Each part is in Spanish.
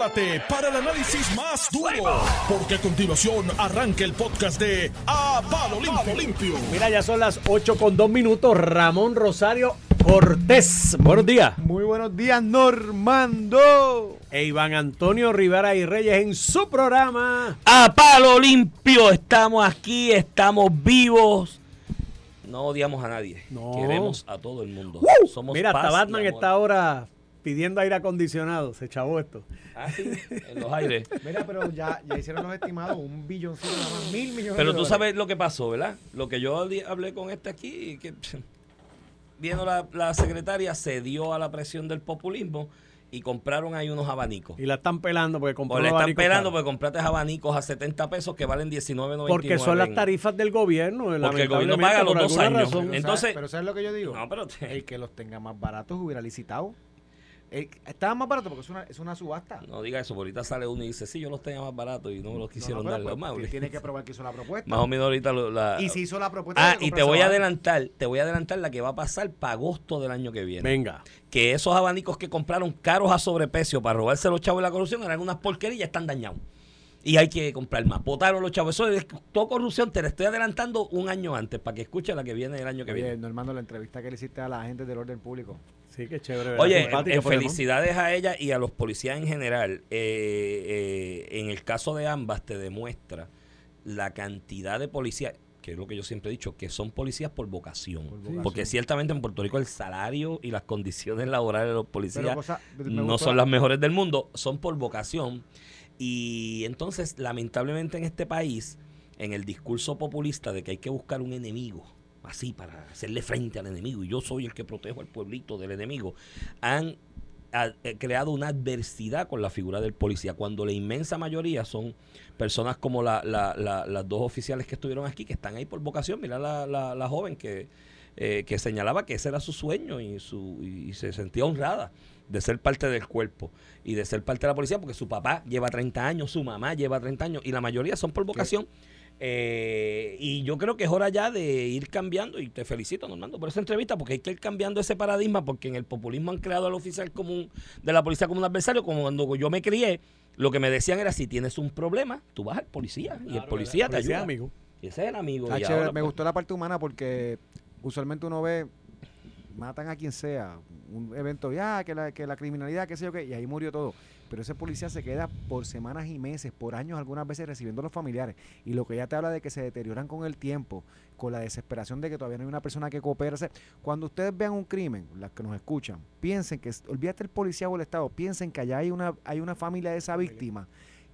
prepárate para el análisis más duro, porque a continuación arranca el podcast de A Palo Limpio. Limpio. Mira, ya son las 8 con 2 minutos. Ramón Rosario Cortés. Buenos días. Muy buenos días, Normando. E Iván Antonio Rivera y Reyes en su programa. A palo limpio, estamos aquí, estamos vivos. No odiamos a nadie. No. Queremos a todo el mundo. Somos Mira, hasta Batman está ahora pidiendo aire acondicionado. Se chavó esto. Ah, sí, en los aires. Mira, pero ya, ya hicieron los estimados, un billoncito nada más, mil millones Pero de tú dólares. sabes lo que pasó, ¿verdad? Lo que yo hablé con este aquí, que viendo la, la secretaria, cedió a la presión del populismo y compraron ahí unos abanicos. Y la están pelando porque compró O le los están abanicos pelando porque compraste abanicos a 70 pesos que valen 19.99. Porque son las tarifas del gobierno. Porque el gobierno paga los dos años. razón. Entonces- ¿sabes- pero ¿sabes lo que yo digo? No, pero te- El que los tenga más baratos hubiera licitado. El- estaba más barato porque es una, es una subasta. No diga eso, porque ahorita sale uno y dice, sí, yo los tenía más baratos y no me los quisieron No, no, dar. los pues. Tiene que probar que hizo la propuesta. Más o menos ahorita lo- la... Y si hizo la propuesta. Ah, y te voy a adelantar, te voy a adelantar la que va a pasar para agosto del año que viene. Venga. Que esos abanicos que compraron caros a sobreprecio para robarse los chavos de la corrupción eran unas porquerías y ya están dañados. Y hay que comprar más. Votaron los chavos. Eso es todo corrupción. Te la estoy adelantando un año antes para que escuche la que viene el año que Oye, viene. Normando, la entrevista que le hiciste a la gente del orden público. Sí, qué chévere. ¿verdad? Oye, el felicidades a ella y a los policías en general. Eh, eh, en el caso de ambas te demuestra la cantidad de policías, que es lo que yo siempre he dicho, que son policías por vocación. vocación. Porque ciertamente en Puerto Rico el salario y las condiciones laborales de los policías cosa- no son la- las mejores del mundo, son por vocación. Y entonces, lamentablemente en este país, en el discurso populista de que hay que buscar un enemigo, así para hacerle frente al enemigo, y yo soy el que protejo al pueblito del enemigo, han ha- eh, creado una adversidad con la figura del policía, cuando la inmensa mayoría son personas como la- la- la- las dos oficiales que estuvieron aquí, que están ahí por vocación. Mira la joven que, eh, que señalaba que ese era su sueño y, su, y se sentía honrada de ser parte del cuerpo y de ser parte de la policía, porque su papá lleva 30 años, su mamá lleva 30 años, y la mayoría son por vocación. Eh, y yo creo que es hora ya de ir cambiando, y te felicito, Normando, por esa entrevista, porque hay que ir cambiando ese paradigma, porque en el populismo han creado al oficial común de la policía como un adversario, como cuando yo me crié, lo que me decían era, si tienes un problema, tú vas al policía, y el policía te Policía, ayuda. amigo. Y ese es el amigo. Ah, y chévere, ahora, me pues, gustó la parte humana porque usualmente uno ve, matan a quien sea, un evento, ya, que la, que la criminalidad, qué sé yo qué, y ahí murió todo. Pero ese policía se queda por semanas y meses, por años algunas veces recibiendo a los familiares. Y lo que ya te habla de que se deterioran con el tiempo, con la desesperación de que todavía no hay una persona que coopere. O sea, cuando ustedes vean un crimen, las que nos escuchan, piensen que, olvídate el policía o el Estado, piensen que allá hay una, hay una familia de esa víctima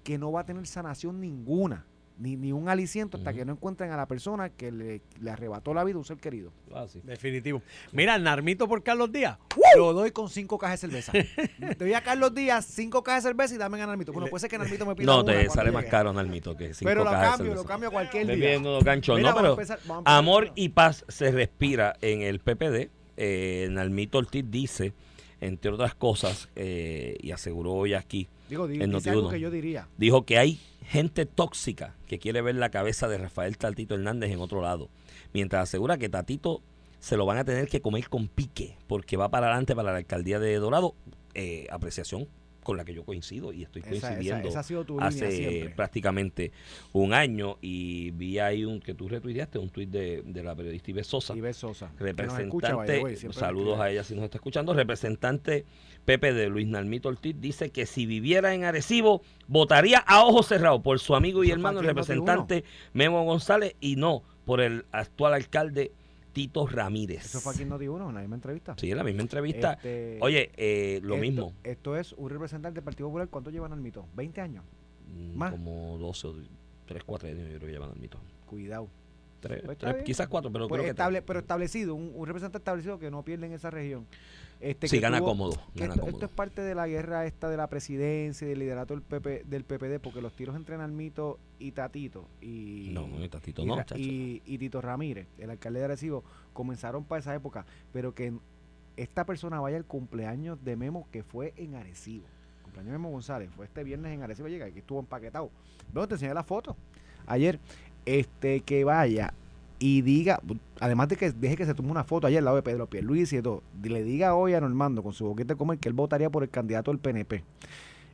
que no va a tener sanación ninguna, ni, ni un aliciento hasta que no encuentren a la persona que le, le arrebató la vida a un ser querido. ah, sí. Definitivo. Mira, Narmito por Carlos Díaz. Lo doy con cinco cajas de cerveza. Te doy a Carlos Díaz cinco cajas de cerveza y dame a Narmito. Bueno, puede ser que Narmito me pida No, una te sale más llegue. caro, Nalmito, que cinco Pero lo cajas de cambio, lo cambio a cualquier día. viendo los ganchos. Mira, no, pero empezar- amor y paz se respira en el PPD. Eh, Nalmito Ortiz dice, entre otras cosas, eh, y aseguró hoy aquí, Digo, di- en dice algo Noti1. que yo diría. dijo que hay gente tóxica que quiere ver la cabeza de Rafael Tatito Hernández en otro lado. Mientras asegura que Tatito se lo van a tener que comer con pique, porque va para adelante para la alcaldía de Dorado. Eh, apreciación con la que yo coincido y estoy Esa, esa, coincidiendo esa hace prácticamente un año y vi ahí un que tú retuiteaste, un tuit de, de la periodista Ives Sosa, ves Sosa. escucha, representante, saludos a ella si nos está escuchando, representante Pepe de Luis Nalmito Ortiz dice que si viviera en Arecibo votaría a ojos cerrados por su amigo y hermano el aquí en Noti1. representante Memo González y no por el actual alcalde Tito Ramírez. Eso fue aquí en Noti 1, en la misma entrevista. Sí, en la misma entrevista. Este, Oye, eh, lo esto- mismo, Esto es un representante del Partido Popular. ¿Cuánto llevan al mito? ¿20 años? mm, más. como 12 o 3, 4 años yo creo que llevan Nalmito. Cuidado. Tres, Pues tres, quizás 4, pero Pues creo que estable, tres. pero establecido, un, un representante establecido que no pierde en esa región. Este, Sí, que gana tuvo- cómodo, que gana esto, cómodo. esto es parte de la guerra esta de la presidencia y del liderato del, PP, del PPD, porque los tiros entre Nalmito y Tatito y, No, no, Tatito y, no, y- y Tito Ramírez, el alcalde de Arecibo, comenzaron para esa época, pero que esta persona vaya al cumpleaños de Memo que fue en Arecibo. El cumpleaños de Memo González fue este viernes en Arecibo, llega, aquí estuvo empaquetado. Bueno, te enseñé la foto ayer, este que vaya y diga, además de que deje que se tome una foto ayer al lado de Pedro Pierluisi y todo, le diga hoy a Normando con su boquete de comer que él votaría por el candidato del PNP.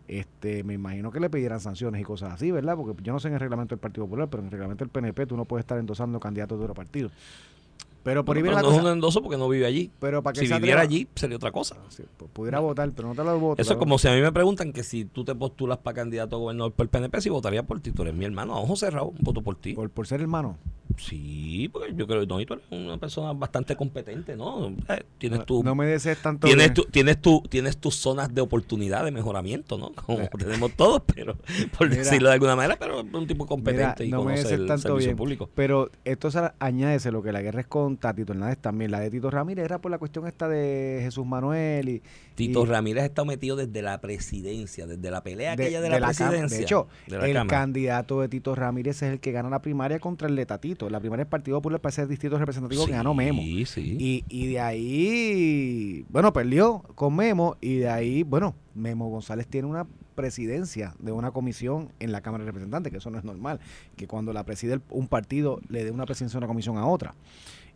este, me imagino que le pidieran sanciones y cosas así, ¿verdad? Porque yo no sé en el reglamento del Partido Popular, pero en el reglamento del PNP tú no puedes estar endosando candidatos de otro partido. Pero por ahí viene pero la no es un endoso porque no vive allí. Pero para que Si se viviera allí, sería otra cosa. Sí, pues, pudiera votar, pero no te lo voto. Eso es como si a mí me preguntan que si tú te postulas para candidato a gobernador por el PNP, si votaría por ti. Tú eres mi hermano, a ojo cerrado, voto por ti. por, por ser hermano. Sí, porque yo creo que no, tú eres una persona bastante competente, ¿no? Eh, tienes No, tu... no me desees tanto. Tienes, bien. tu, tienes, tu, tienes tus zonas de oportunidad de mejoramiento, ¿no? Como tenemos todos, pero por Mira. decirlo de alguna manera, pero un tipo competente Mira, y no me conoce desees el tanto servicio bien. público. Pero esto se añádese lo que la guerra es con Tatito Hernández también. La de Tito Ramírez era por la cuestión esta de Jesús Manuel y. Tito y- Ramírez ha estado metido desde la presidencia, desde la pelea de, aquella de, de la, la presidencia. De hecho, de el Cámara. candidato de Tito Ramírez es el que gana la primaria contra el de Tatito. La primaria del Partido Popular para ser distrito representativo que ganó Memo. Sí, sí. Y, y de ahí, bueno, perdió con Memo y de ahí, bueno, Memo González tiene una presidencia de una comisión en la Cámara de Representantes, que eso no es normal, que cuando la preside un partido le dé una presidencia de una comisión a otra.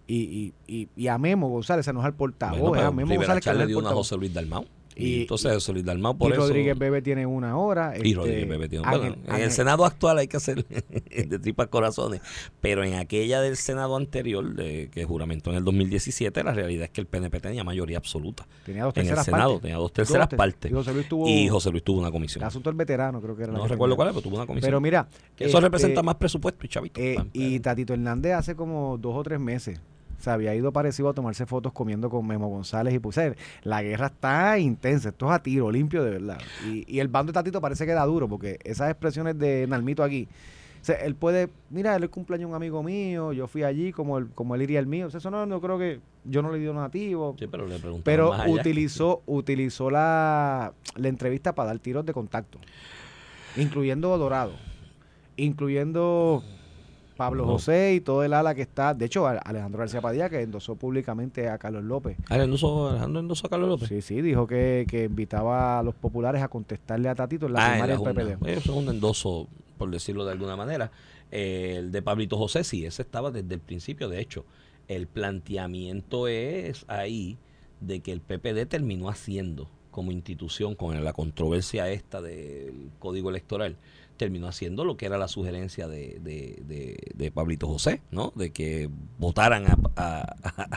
Y, y, y, a Memo González, ese no es el portavoz, Bueno, a Memo Rivera González que dio una a. José Luis Dalmau. Y, Y- entonces José Luis Dalmau por y eso... Rodríguez Bebe tiene una hora. Y este, Rodríguez Bebe tiene- Ángel- bueno, en Ángel- el Senado actual hay que hacer de tripas corazones, pero en aquella del Senado anterior, de, que juramentó en el 2017, la realidad es que el PNP tenía mayoría absoluta. tenía dos En el terceras Senado partes. tenía dos terceras Dos, partes. Y José Luis tuvo Y José Luis tuvo una comisión. el asunto del veterano, creo que era la No que recuerdo cuál pero tuvo una comisión. Pero mira, que eso este, representa más presupuesto y chavito. Eh, y Tatito Hernández hace como dos o tres meses se había ido parecido a tomarse fotos comiendo con Memo González y eh, la guerra está intensa, esto es a tiro limpio de verdad. Y, y el bando de Tatito parece que da duro porque esas expresiones de Nalmito aquí, o sea, él puede, mira, él es cumpleaños un amigo mío, yo fui allí como él, como él iría el mío, o sea, eso no, no creo que yo no le di donativo. Sí, pero le Pero más allá. utilizó, utilizó la, la entrevista para dar tiros de contacto, incluyendo Dorado, incluyendo Pablo No. José y todo el ala que está. De hecho, Alejandro García Padilla, que endosó públicamente a Carlos López. Ah, endosó- Alejandro endosó a Carlos López. Sí, sí, dijo que, que invitaba a los populares a contestarle a Tatito en la Ah, primaria del. PPD. Eso es un endoso, por decirlo de alguna manera. Eh, el de Pablito José, sí, ese estaba desde el principio. De hecho, el planteamiento es ahí de que el PPD terminó haciendo como institución con la controversia esta del código electoral, terminó haciendo lo que era la sugerencia de, de, de, de Pablito José, ¿no? De que votaran a, a-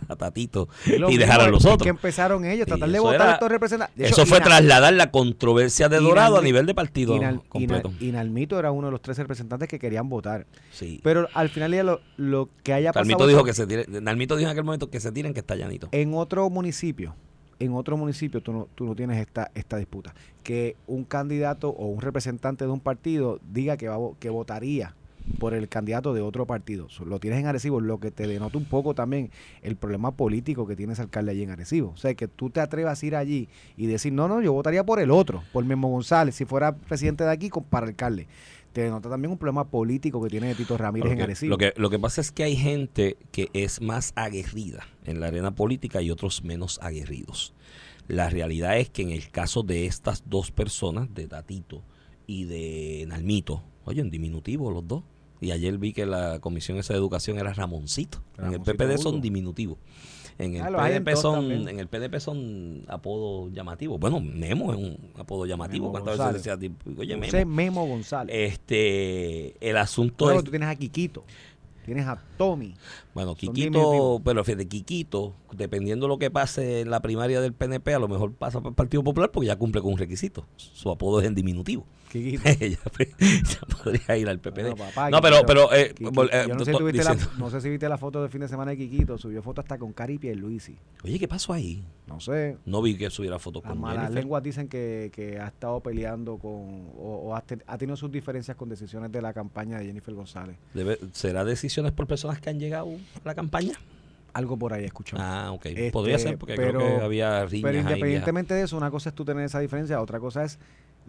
a Tatito lo y dejaran a los otros. que empezaron ellos, tratar de votar a estos representantes. Eso fue trasladar la controversia de Dorado a nivel de partido Inal- completo. Inal- Inalmito era uno de los tres representantes que querían votar. Sí. Pero al final ya lo, lo que haya pasado... Dijo que se tire, Nalmito dijo en aquel momento que se tiren que está llanito. En otro municipio, en otro municipio tú no, tú no tienes esta, esta disputa. Que un candidato o un representante de un partido diga que, va, que votaría por el candidato de otro partido. Lo tienes en Arecibo, lo que te denota un poco también el problema político que tiene ese alcalde allí en Arecibo. O sea, que tú te atrevas a ir allí y decir, no, no, yo votaría por el otro, por Memo González, si fuera presidente de aquí, para alcalde. Te denota también un problema político que tiene Tito Ramírez en Porque Arecibo. lo, que, lo que pasa es que hay gente que es más aguerrida en la arena política y otros menos aguerridos. La realidad es que en el caso de estas dos personas, de Tatito y de Nalmito, oye, en diminutivo los dos. Y ayer vi que la comisión esa de educación era Ramoncito. en el PPD son diminutivos. En el, Ah, PDP todos son, en el PDP son apodos llamativos. Bueno, Memo es un apodo llamativo. Memo ¿Cuántas veces decía, tipo, oye, José Memo? Memo González. Este, el asunto Luego es tú tienes a Quiquito, tienes a Tommy. Bueno, Quiquito, pero fíjate, Quiquito, dependiendo de lo que pase en la primaria del PNP, a lo mejor pasa para el Partido Popular porque ya cumple con un requisito. Su apodo es en diminutivo. Quiquito. ya, ya podría ir al PPD. Bueno, papá, no, pero, pero, eh, eh, yo no sé, si la, no sé viste la foto del fin de semana de Quiquito, subió foto hasta con Cari y Luisi. Oye, ¿qué pasó ahí? No sé, No vi que subiera fotos las con malas Jennifer. lenguas dicen que, que ha estado peleando con, o, o ha, te- ha tenido sus diferencias con decisiones de la campaña de Jennifer González. Debe- ¿Será decisiones por personas que han llegado a la campaña? Algo por ahí escuchó. Ah, ok. Este, Podría ser porque pero- creo que había riñas Pero ahí independientemente de eso, una cosa es tú tener esa diferencia, otra cosa es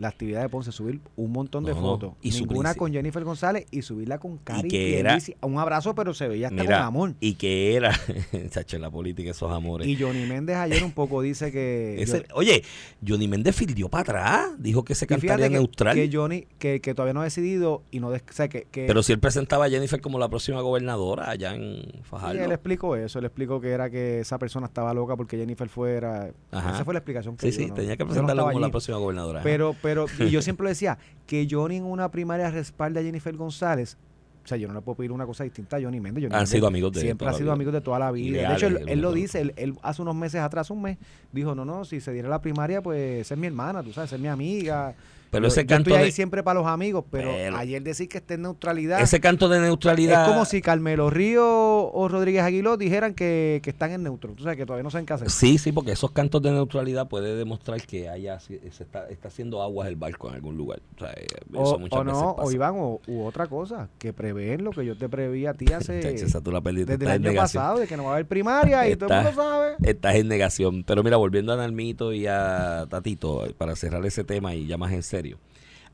la actividad de Ponce, subir un montón de No, no, fotos. y Ninguna con Jennifer González y subirla con Cari que era-. Un abrazo, pero se veía hasta Mira, con amor. y que era, chacho, en la política esos amores. Y Johnny Méndez ayer un poco dice que... Ese- oye, Johnny Méndez fildió para atrás, dijo que se Y cantaría que, neutral. que Johnny, que, que todavía no ha decidido y no... o sea, que, que pero si él presentaba a Jennifer como la próxima gobernadora allá en y Fajardo. él explicó eso, él explicó que era que esa persona estaba loca porque Jennifer fuera... Ajá. Esa fue la explicación Sí, que dio, sí, ¿no? tenía que Yo no presentarla estaba como la allí. próxima gobernadora. Pero, pero y yo siempre decía, que Johnny en una primaria respalde a Jennifer González. O sea, yo no le puedo pedir una cosa distinta a Johnny Méndez. Johnny Han Méndez sido amigos de Siempre ha sido amigos de toda la vida. de hecho, él, él lo dice. Él, él hace unos meses atrás, un mes, dijo, no, no, si se diera la primaria, pues esa es mi hermana, tú sabes, esa es mi amiga. Pero yo, ese yo canto estoy ahí de- siempre para los amigos, pero, Pero- ayer decir que esté en neutralidad. Ese canto de neutralidad. Es como si Carmelo Río o Rodríguez Aguiló dijeran que, que están en neutro. Tú sabes que todavía no saben qué hacer. Sí, sí, porque esos cantos de neutralidad puede demostrar que haya se está, está haciendo aguas el barco en algún lugar. O, sea, eh, O, eso muchas o veces no, pasa. o Iván, o, u otra cosa, que prevén lo que yo te preví a ti hace esa tú la perdiste, desde el año negación. pasado, de que no va a haber primaria y todo el mundo sabe. Estás en negación. Pero mira, volviendo a Nalmito y a Tatito, para cerrar ese tema y ya más en serio.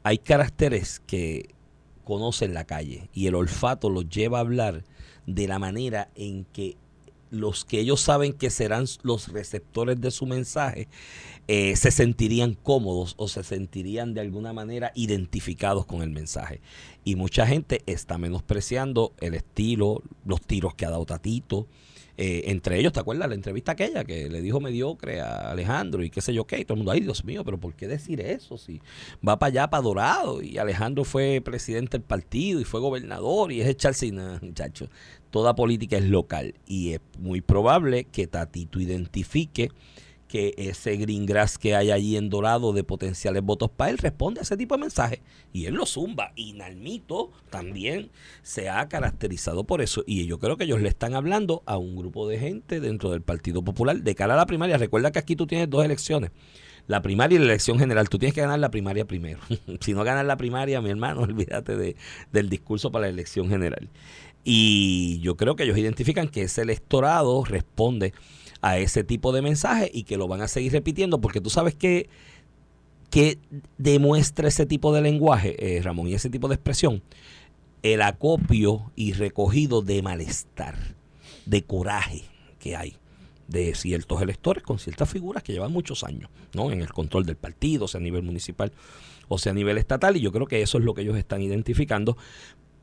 Hay caracteres que conocen la calle y el olfato los lleva a hablar de la manera en que los que ellos saben que serán los receptores de su mensaje eh, se sentirían cómodos o se sentirían de alguna manera identificados con el mensaje. Y mucha gente está menospreciando el estilo, los tiros que ha dado Tatito. Eh, entre ellos, ¿te acuerdas la entrevista aquella que le dijo mediocre a Alejandro y qué sé yo qué? Y todo el mundo, ay Dios mío, pero ¿por qué decir eso? Si va para allá, para Dorado, y Alejandro fue presidente del partido y fue gobernador y es echarse, nada, muchacho. Toda política es local y es muy probable que Tatito identifique que ese green grass que hay allí en Dorado de potenciales votos para él responde a ese tipo de mensajes y él lo zumba. Y Nalmito también se ha caracterizado por eso. Y yo creo que ellos le están hablando a un grupo de gente dentro del Partido Popular de cara a la primaria. Recuerda que aquí tú tienes dos elecciones. La primaria y la elección general. Tú tienes que ganar la primaria primero. Si no ganas la primaria mi hermano olvídate de, del discurso para la elección general. Y yo creo que ellos identifican que ese electorado responde a ese tipo de mensaje y que lo van a seguir repitiendo porque tú sabes que, que demuestra ese tipo de lenguaje, eh, Ramón, y ese tipo de expresión, el acopio y recogido de malestar, de coraje que hay de ciertos electores con ciertas figuras que llevan muchos años ¿no? en el control del partido, sea a nivel municipal o sea a nivel estatal, y yo creo que eso es lo que ellos están identificando.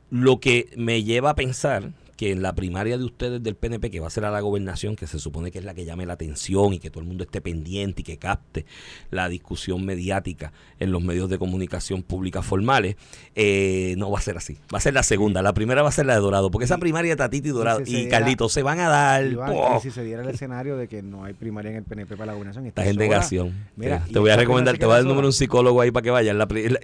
Lo que me lleva a pensar que en la primaria de ustedes del PNP, que va a ser a la gobernación, que se supone que es la que llame la atención y que todo el mundo esté pendiente y que capte la discusión mediática en los medios de comunicación pública formales, eh, no va a ser así. Va a ser la segunda. La primera va a ser la de Dorado, porque esa primaria Tatito y Dorado si y diera- Carlitos se van a dar. Si se diera el escenario de que no hay primaria en el PNP para la gobernación, Estás en negación. Mira, te, y te voy a recomendar, te voy a dar el número de un psicólogo ahí para que vayas.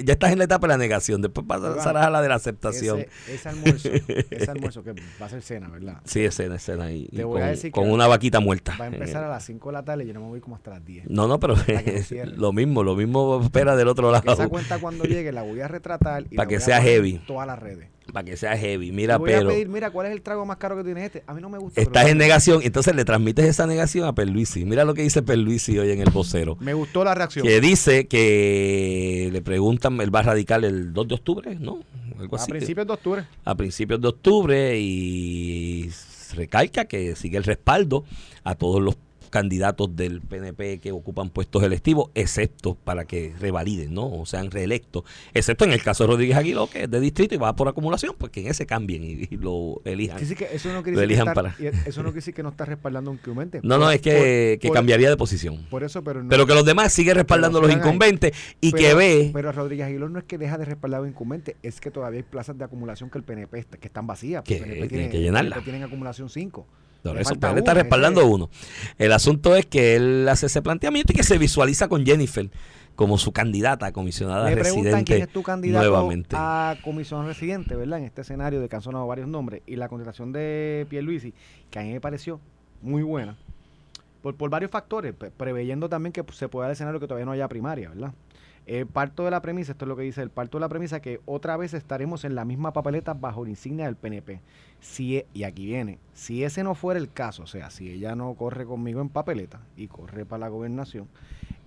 Ya estás en la etapa de la negación, después pasarás a la de la aceptación. Ese, ese almuerzo, ese almuerzo que va a ser cena, ¿verdad? Sí, escena, escena ahí. Te y voy a con, decir con que una vaquita muerta. Va a empezar a las 5 de la tarde y yo no me voy como hasta las 10. No, no, pero lo mismo, lo mismo espera del otro Que esa lado. cuenta cuando llegue la voy a retratar y Pa' la que voy a sea heavy. en todas las redes. Para que sea heavy. Mira, voy pero a pedir, mira, ¿cuál es el trago más caro que tiene este? A mí no me gusta. estás en negación. Entonces le transmites esa negación a Perluisi. Mira lo que dice Perluisi hoy en el vocero. Me gustó la reacción. Que dice que le preguntan, él va a radical el 2 de octubre, ¿no? Algo A así. principios de octubre. a principios de octubre y recalca que sigue el respaldo a todos los candidatos del PNP que ocupan puestos electivos, excepto para que revaliden, ¿no? O sean reelectos, excepto en el caso de Rodríguez Aguiló, que es de distrito y va por acumulación, pues que en ese cambien y, y lo elijan. Que eso no quiere decir que para- eso no quiere decir que no está respaldando un incumbente. No, no, es que, por- que por- cambiaría de posición. Por eso, pero no. Pero que los demás siguen respaldando a los ahí. incumbentes y que ve... Pero Rodríguez Aguiló no es que deja de respaldar a un incumbente, es que todavía hay plazas de acumulación que el PNP está, que están vacías. Que El PNP tiene que llenarla. PNP tienen acumulación 5. Por Le eso, pues, él está respaldando uno. El asunto es que él hace ese planteamiento y que se visualiza con Jennifer como su candidata a comisionada preguntan residente quién es tu candidato nuevamente. a comisión residente, ¿verdad? En este escenario de que han sonado varios nombres y la contestación de Pierluisi, que a mí me pareció muy buena, por, por varios factores, pre- preveyendo también que se pueda dar el escenario que todavía no haya primaria, ¿verdad? Eh, parto de la premisa, esto es lo que dice el parto de la premisa, que otra vez estaremos en la misma papeleta bajo la insignia del PNP. Si, e- y aquí viene, si ese no fuera el caso, o sea, si ella no corre conmigo en papeleta y corre para la gobernación,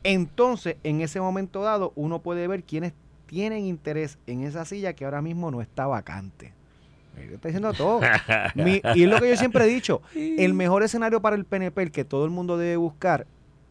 entonces en ese momento dado uno puede ver quiénes tienen interés en esa silla que ahora mismo no está vacante. Él Está diciendo todo. Mi- y es lo que yo siempre he dicho. El mejor escenario para el PNP, el que todo el mundo debe buscar,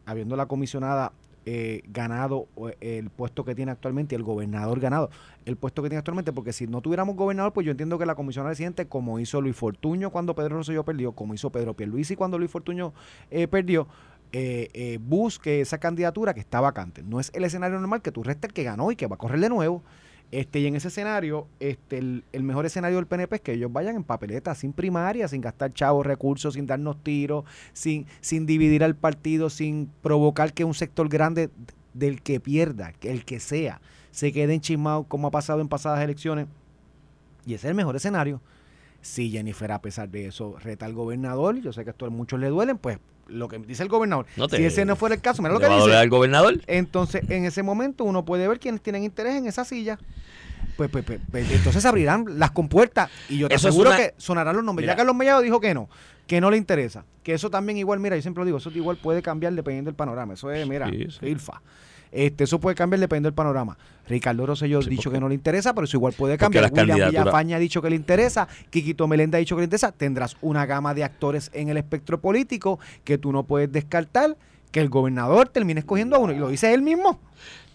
habiendo la comisionada eh, ganado el puesto que tiene actualmente y el gobernador ganado el puesto que tiene actualmente, porque si no tuviéramos gobernador, pues yo entiendo que la comisionada residente, como hizo Luis Fortuño cuando Pedro Rosselló perdió, como hizo Pedro Pierluisi cuando Luis Fortuño eh, perdió, eh, eh, busque esa candidatura que está vacante. No es el escenario normal que tú restes el que ganó y que va a correr de nuevo. Este, y en ese escenario, este, el, el mejor escenario del PNP es que ellos vayan en papeleta, sin primaria, sin gastar chavos, recursos, sin darnos tiros, sin, sin dividir al partido, sin provocar que un sector grande del que pierda, el que sea, se quede enchismado como ha pasado en pasadas elecciones. Y ese es el mejor escenario. Si Jennifer, a pesar de eso, reta al gobernador, yo sé que esto a muchos le duelen, pues lo que dice el gobernador. No te- si ese no fuera el caso, mira lo ¿Le que dice. al gobernador? Entonces, en ese momento uno puede ver quiénes tienen interés en esa silla. Pues, pues, pues, pues, entonces abrirán las compuertas y yo te Eso aseguro una- que sonarán los nombres. Mira. Ya Carlos Mellado dijo que no, que no le interesa. Que eso también igual, mira, yo siempre lo digo, eso igual puede cambiar dependiendo del panorama. Eso es, mira, Sí, sí. filfa. Este, eso puede cambiar dependiendo del panorama. Ricardo Rosselló ha Sí, dicho porque- que no le interesa, pero eso igual puede cambiar. las William Villafaña ha dicho que le interesa, Quiquito Melenda ha dicho que le interesa. Tendrás una gama de actores en el espectro político que tú no puedes descartar que el gobernador termine escogiendo a uno. Y lo dice él mismo.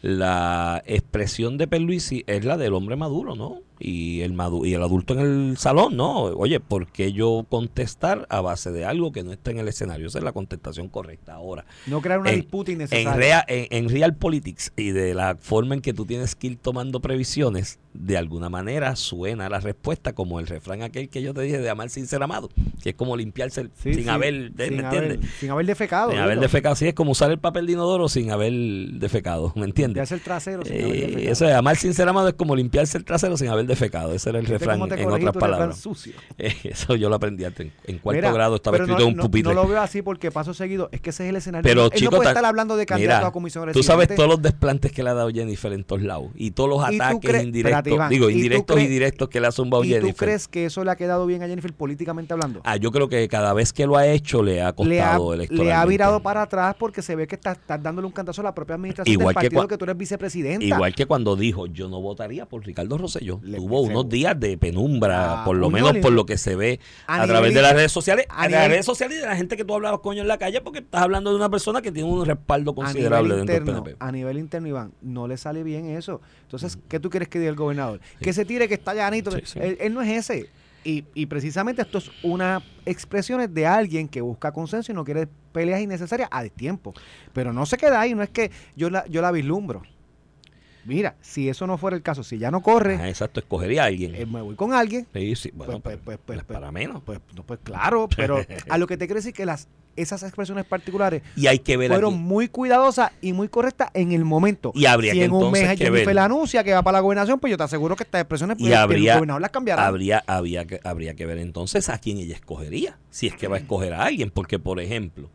La expresión de Perluisi es la del hombre maduro, ¿no? Y el, madu y el adulto en el salón, ¿no? Oye, ¿por qué yo contestar a base de algo que no está en el escenario? Esa es la contestación correcta ahora. No crear una En- disputa En, innecesaria. rea- en, en Real Politics y de la forma en que tú tienes que ir tomando previsiones, de alguna manera suena la respuesta como el refrán aquel que yo te dije de amar sin ser amado, que es como limpiarse el- Sí, sin sí, haber, ¿me sin entiendes? haber, sin haber defecado. Sin haber defecado, sí, es como usar el papel de inodoro sin haber defecado, ¿me entiendes? Limpiarse el trasero sin haber Eh, defecado. eso es, amar sin ser amado es como limpiarse el trasero sin haber defecado. Ese era el ¿Viste refrán, en otras palabras. sucio? Eh, Eso yo lo aprendí antes. En, cuarto Mira, grado estaba escrito no, en un pupitre. No, lo veo así porque paso seguido. Es que ese es el escenario. Pero, Él no puede estar hablando de candidato Mira, a comisión Tú sabes todos los desplantes que le ha dado Jennifer en todos lados. Y todos los ¿Y ataques indirectos. Iván, digo, ¿y indirectos y directos que le ha zumbado ¿Y Jennifer. tú crees que eso le ha quedado bien a Jennifer políticamente hablando? Ah, yo creo que cada vez que lo ha hecho le ha costado electoralmente. le ha virado para atrás porque se ve que estás estás dándole un cantazo a la propia administración Igual del que partido cua- que, tú eres vicepresidenta. Igual que cuando dijo, yo no votaría por Ricardo Rosselló. Le- Tuvo seguro. unos días de penumbra, Ah, por lo menos por lo que se ve A través de las redes sociales. a A, nivel- las redes sociales y de la gente que tú hablabas coño en la calle porque estás hablando de una persona que tiene un respaldo a considerable nivel dentro interno, del PNP. a nivel interno, Iván, no le sale bien eso. Entonces, ¿qué tú quieres que diga el gobernador? Que se tire, que está llanito. Sí. Él, él no es ese. Y, y precisamente esto es una expresiones de alguien que busca consenso y no quiere peleas innecesarias a tiempo. Pero no se queda ahí, no es que yo la, yo la vislumbro. Mira, si eso no fuera el caso, si ya no corre, Ajá, exacto, escogería a alguien. eh, me voy con alguien. Sí, sí, bueno, pues, pues, pues, pues, para menos. Pues, no, pues claro, pero a lo que te quiero decir que las esas expresiones particulares Y hay que ver fueron aquí. muy cuidadosas y muy correctas en el momento. Y habría si que en un mes Jennifer la anuncia que va para la gobernación, pues yo te aseguro que estas expresiones Y pues, el habría- gobernador las cambiará. Habría, habría, que, habría que ver entonces a quién ella escogería. Si es que va a escoger a alguien. Porque, por ejemplo,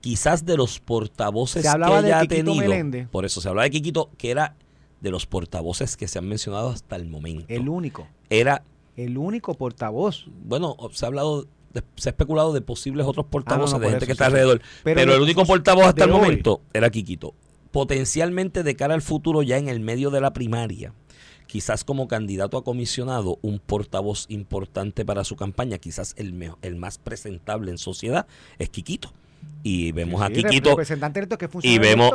quizás de los portavoces Se hablaba que de ella ha Quiquito tenido. Meléndez. Por eso se hablaba de Quiquito, que era de los portavoces que se han mencionado hasta el momento. el único, Era, el único portavoz. bueno, se ha hablado, de- se ha especulado de posibles otros portavoces Ah, no, de gente eso, que está sí, alrededor. Pero el único portavoz hasta el hoy. momento era Quiquito. Potencialmente de cara al futuro, ya en el medio de la primaria, quizás como candidato a comisionado, un portavoz importante para su campaña, quizás el, el más presentable en sociedad, es Quiquito. Y vemos a Quiquito representante que y vemos.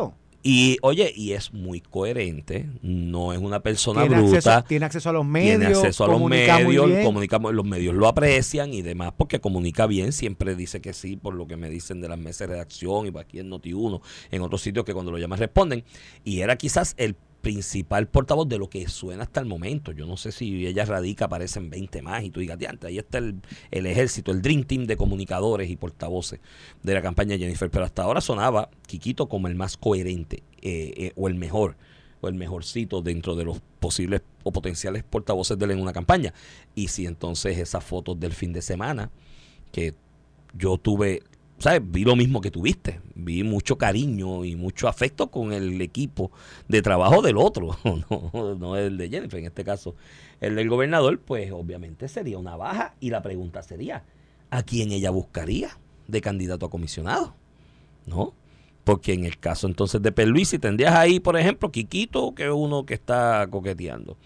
Y oye y es muy coherente no es una persona tiene bruta acceso, tiene acceso a los medios, tiene acceso a los medios, comunica- los medios lo aprecian y demás porque comunica bien, siempre dice que sí por lo que me dicen de las mesas de redacción y aquí en Noti1, en otros sitios que cuando lo llaman responden. Y era quizás el principal portavoz de lo que suena hasta el momento. Yo no sé si ella radica, aparecen 20 más y tú digas, "Diantre, ahí está el, el ejército, el Dream Team de comunicadores y portavoces de la campaña Jennifer. Pero hasta ahora sonaba Quiquito como el más coherente eh, eh, o el mejor o el mejorcito dentro de los posibles o potenciales portavoces de él en una campaña. Y si entonces esas fotos del fin de semana, que yo tuve, ¿sabes? Vi lo mismo que tuviste. Vi mucho cariño y mucho afecto con el equipo de trabajo del otro, no, el de Jennifer, en este caso el del gobernador, pues obviamente sería una baja. Y la pregunta sería, ¿a quién ella buscaría de candidato a comisionado? ¿No? Porque en el caso entonces de Perluisi tendrías ahí, por ejemplo, Quiquito, que es uno que está coqueteando.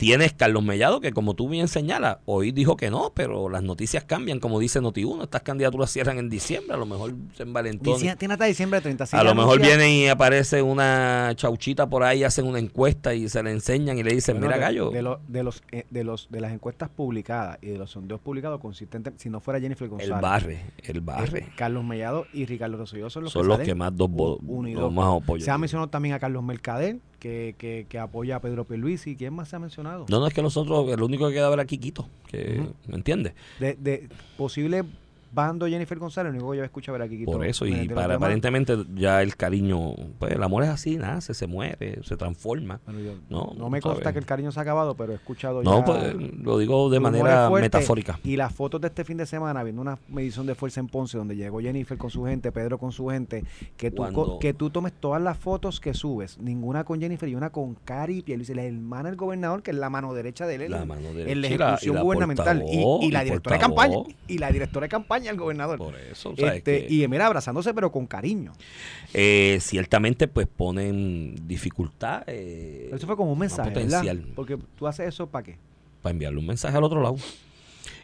Tienes Carlos Mellado, que como tú bien señalas, hoy dijo que no, pero las noticias cambian, como dice Noti1. Estas candidaturas cierran en diciembre, a lo mejor se envalentonan. Dice- Tiene hasta diciembre 30. si A lo mejor anuncia- viene y aparece una chauchita por ahí, hacen una encuesta y se la enseñan y le dicen, Bueno, mira de- gallo, De, los de, los, eh, de, los, de las encuestas publicadas y de los sondeos publicados consistentes, si no fuera Jennifer el González. barre, el eh, barre. Carlos Mellado y Ricardo Rosselló son los Son que los que más dos uno y dos. más. Se ha mencionado también a Carlos Mercader, que, que, que apoya a Pedro Pierluisi. ¿Quién más se ha mencionado? No, no, es que nosotros, el único que queda era Quiquito, que, Ujú. ¿me entiendes? De, de posible bando Jennifer González, lo único que yo escucho ver aquí. Por eso, y para, aparentemente ya el cariño, pues el amor es así, nace, se muere, se transforma. bueno, yo- No, no, me consta que el cariño se ha acabado, pero he escuchado No, ya pues lo digo de manera metafórica. Y las fotos de este fin de semana, viendo una medición de fuerza en Ponce, donde llegó Jennifer con su gente, Pedro con su gente, que tú, Cuando- co- que tú tomes todas las fotos que subes, ninguna con Jennifer y una con Cari y Pierluisi, la hermana del gobernador, que es la mano derecha de él La en- mano en derecha y la- ejecución y la gubernamental. Y, portavoz, y la directora de campaña. Y la directora de campaña del gobernador. Por eso, ¿sabes? Este, que, y mira, abrazándose, pero con cariño. eh, ciertamente, pues ponen dificultad eh, eso fue como un mensaje, potencial. ¿verdad? Porque tú haces eso para qué. para enviarle un mensaje al otro lado.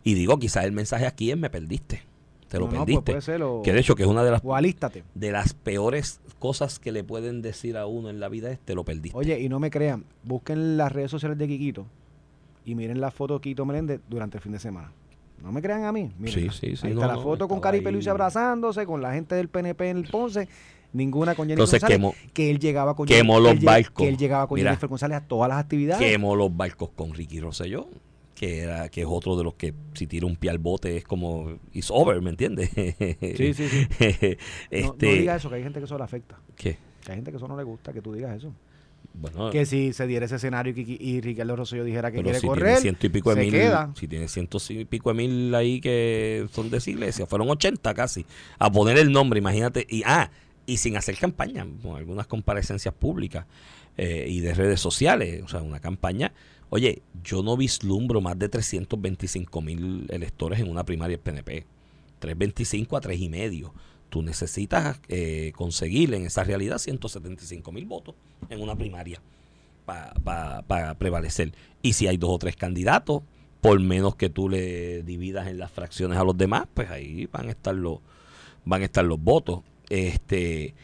Y digo, quizás el mensaje aquí es me perdiste. Te lo No, no, pues perdiste. puede ser, o, que de hecho que es una de las o alístate. de las peores cosas que le pueden decir a uno en la vida es te lo perdiste. Oye, y no me crean, busquen las redes sociales de Quiquito y miren la foto de Quiquito Meléndez durante el fin de semana. No me crean a mí. Mírenla. Sí, sí, sí, Ahí no, está la no, foto con estaba Cari Pelusi ahí. abrazándose, con la gente del PNP en el Ponce. Ninguna con Jennifer Entonces González. quemó, que él llegaba con quemó Jennifer- los él barcos. Que él llegaba con Mira. Jennifer González a todas las actividades. quemó los barcos con Ricky Rosselló, que era que es otro de los que si tira un pie al bote es como it's over, ¿me entiendes? Sí, sí, sí. este, No, no digas eso, que hay gente que eso le afecta. ¿qué? Que hay gente que eso no le gusta, que tú digas eso. Bueno, Que si se diera ese escenario y, y Ricardo Rosselló dijera que quiere si correr, tiene ciento y pico de se mil, queda. si tiene ciento y pico de mil ahí que son de esa iglesia, fueron 80 casi, a poner el nombre, imagínate, y ah, y sin hacer campaña, con algunas comparecencias públicas eh, y de redes sociales, o sea, una campaña. Oye, yo no vislumbro más de 325 mil electores en una primaria del PNP. 325 a 3 y medio. Tú necesitas eh, conseguir en esa realidad 175 mil votos en una primaria para prevalecer. Y si hay dos o tres candidatos, por menos que tú le dividas en las fracciones a los demás, pues ahí van a estar los, van a estar los votos. Este,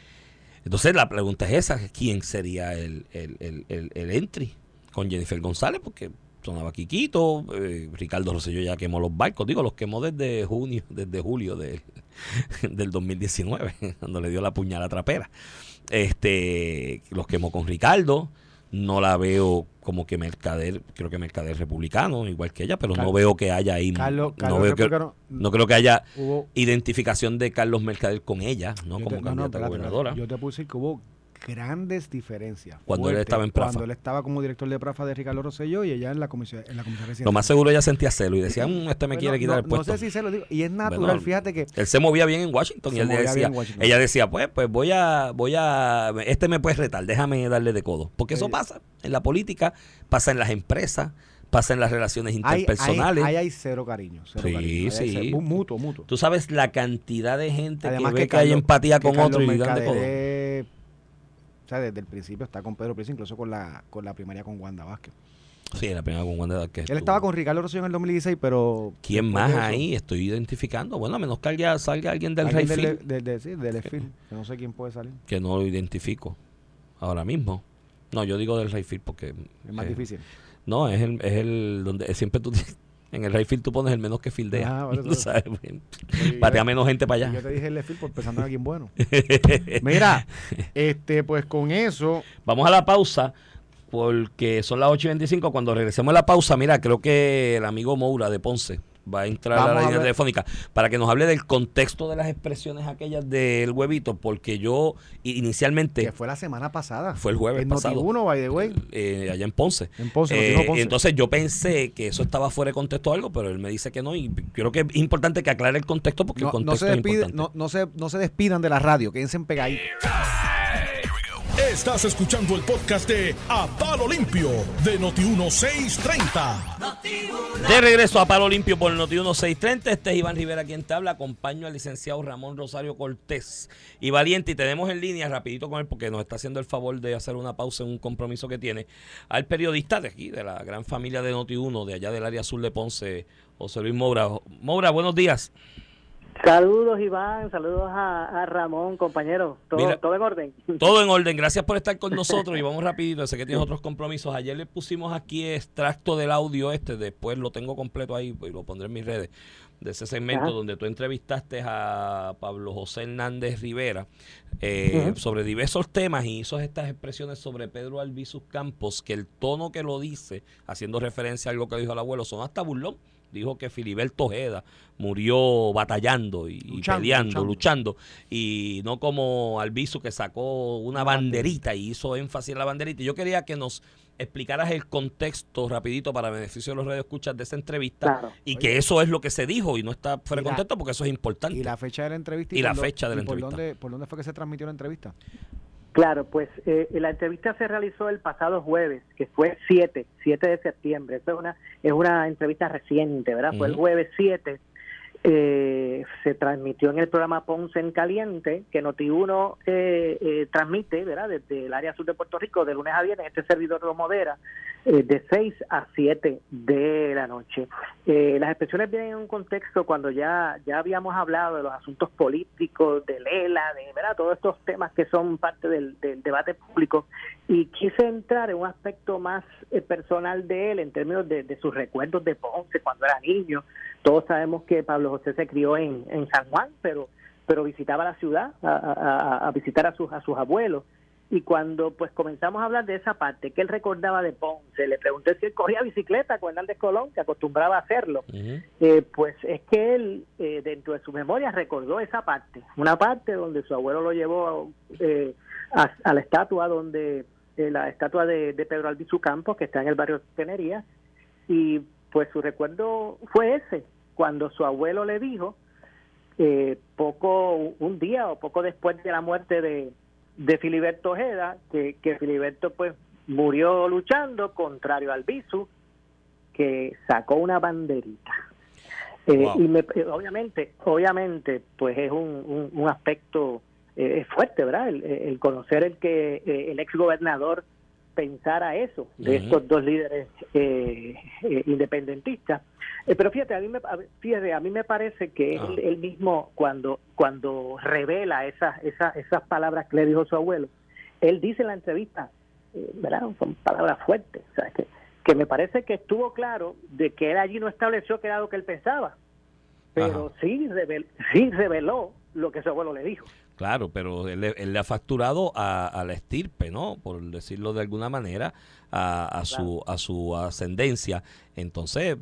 entonces la pregunta es esa, ¿quién sería el, el, el, el entry con Jennifer González? Porque sonaba Quiquito, eh, Ricardo Rosselló ya quemó los barcos, digo, los quemó desde junio, desde julio del, del 2019, cuando le dio la puñalada trapera. Este, los quemó con Ricardo, no la veo como que Mercader, creo que Mercader republicano, igual que ella, pero no veo que haya ahí, Carlos, no, Carlos veo que, no creo que haya hubo identificación de Carlos Mercader con ella, no como te- candidata a espérate, gobernadora. Yo te puse que hubo grandes diferencias. Cuando él estaba en Prafa. Cuando él estaba como director de Prafa de Ricardo Rosselló y ella en la comisión, en la comisión reciente. Lo más seguro ella sentía celo y decía, "Mm, este me Bueno, quiere quitar no, el puesto. No sé si se lo digo. Y es natural, Bueno, fíjate que Él se movía bien en Washington y él decía, ella decía, pues, pues voy a, voy a, este me puede retar, déjame darle de codo. Porque eso Eh, pasa en la política, pasa en las empresas, pasa en las relaciones hay, interpersonales. hay, hay cero cariño. cero Sí, cariño, ahí sí. cero- mu- mutuo, mutuo. Tú sabes la cantidad de gente Además que ve que, hay Carlos- empatía que con Carlos otro y de Mercader codo. es- o sea, desde el principio está con Pedro Pérez, incluso con la, con la primaria con Wanda Vázquez. Sí, la primera con Wanda que Él estuvo. estaba con Ricardo Rosselló en el 2016, pero... ¿Quién más de ahí? Estoy identificando. Bueno, a menos que alguien- salga alguien del Rayfield del, del, del- sí, del Esfil, que no sé quién puede salir. que no lo identifico ahora mismo. No, yo digo del Rayfield porque... Es más eh, difícil. No, es el, es el donde siempre tú en el Rayfield tú pones el menos que fildea. Ah, eso. Tú sabes, Sí, patea yo- menos gente para Yo allá. te dije el Esfil por pensando en alguien bueno. Mira, este, pues con eso, Vamos a la pausa porque son las 8 y 25. Cuando regresemos a la pausa, mira, creo que el amigo Moura de Ponce va a entrar a la línea telefónica para que nos hable del contexto de las expresiones aquellas del huevito, porque yo i- inicialmente que fue la semana pasada. fue el jueves en pasado. Noti1, by the way. eh, allá en Ponce. En Ponce, Eh, Noti1 Ponce. Entonces yo pensé que eso estaba fuera de contexto o algo, pero él me dice que no y creo que es importante que aclare el contexto porque el no, no contexto se es importante. no, no se, no se despidan de la radio, quédense pegaditos. Estás escuchando el podcast de A Palo Limpio de Noti1630. De regreso a Palo Limpio por el Noti 1630. Este es Iván Rivera quien te habla. Acompaño al licenciado Ramón Rosario Cortés y Valiente. Y tenemos en línea, rapidito con él, porque nos está haciendo el favor de hacer una pausa en un compromiso que tiene, al periodista de aquí, de la gran familia de Noti 1, de allá del área azul de Ponce, José Luis Moura. Moura, buenos días. Saludos Iván, saludos a, Ramón, compañero. ¿Todo, ¿Todo, en orden? Todo en orden. Gracias por estar con nosotros y vamos rapidito. Sé que tienes otros compromisos. Ayer le pusimos aquí extracto del audio este, después lo tengo completo ahí y lo pondré en mis redes, de ese segmento donde tú entrevistaste a Pablo José Hernández Rivera eh, sobre diversos temas y hizo estas expresiones sobre Pedro Albizus Campos, que el tono que lo dice, haciendo referencia a algo que dijo el abuelo, son hasta burlón dijo que Filiberto Ojeda murió batallando y, peleando, luchando. y no como Albizu que sacó una banderita y hizo énfasis en la banderita. Y yo quería que nos explicaras el contexto rapidito para beneficio de los radioescuchas de esa entrevista y que eso es lo que se dijo y no está fuera de contexto porque eso es importante. Y la fecha de la entrevista. Y, la fecha de la por entrevista. Dónde, ¿Por dónde fue que se transmitió la entrevista? Claro, pues eh, la entrevista se realizó el pasado jueves, que fue 7, 7 de septiembre. Esto es una, es una entrevista reciente, ¿verdad? Fue el jueves 7 eh, se transmitió en el programa Ponce en Caliente, que Noti1 eh, eh, transmite, ¿verdad? Desde el área sur de Puerto Rico, de lunes a viernes, este servidor lo modera, eh, de 6 a 7 de la noche. las expresiones vienen en un contexto cuando ya, ya habíamos hablado de los asuntos políticos, de Lela, de ¿verdad? todos estos temas que son parte del, debate público, y quise entrar en un aspecto más personal de él, en términos de, de sus recuerdos de Ponce cuando era niño, todos sabemos que Pablo José se crió en, en San Juan, pero pero visitaba la ciudad a, visitar a sus a sus abuelos y cuando pues comenzamos a hablar de esa parte que él recordaba de Ponce, le pregunté si él corría bicicleta con Hernández Colón, que acostumbraba a hacerlo, eh, pues es que él eh, dentro de su memoria recordó esa parte, una parte donde su abuelo lo llevó eh, a, la estatua donde la estatua de, Pedro Albizu Campos, que está en el barrio Tenería, y pues su recuerdo fue ese, cuando su abuelo le dijo, eh, poco, un día o poco después de la muerte de, de Filiberto Ojeda, que, que Filiberto pues murió luchando, contrario al Bisu, que sacó una banderita. Eh, y me, eh, obviamente, obviamente, pues es un, un, aspecto eh, fuerte, ¿verdad? El, el, conocer el que el ex gobernador pensara eso de estos dos líderes eh, eh, independentistas. Eh, pero fíjate, a mí me, fíjate, a mí me parece que ah. él, mismo cuando cuando revela esas esas esas palabras que le dijo su abuelo, él dice en la entrevista, ¿verdad? Son palabras fuertes, que, que me parece que estuvo claro de que él allí no estableció que era lo que él pensaba, pero sí, sí reveló lo que su abuelo le dijo. Claro, pero él, le ha facturado a, la estirpe, ¿no? Por decirlo de alguna manera, a, su a su ascendencia. Entonces,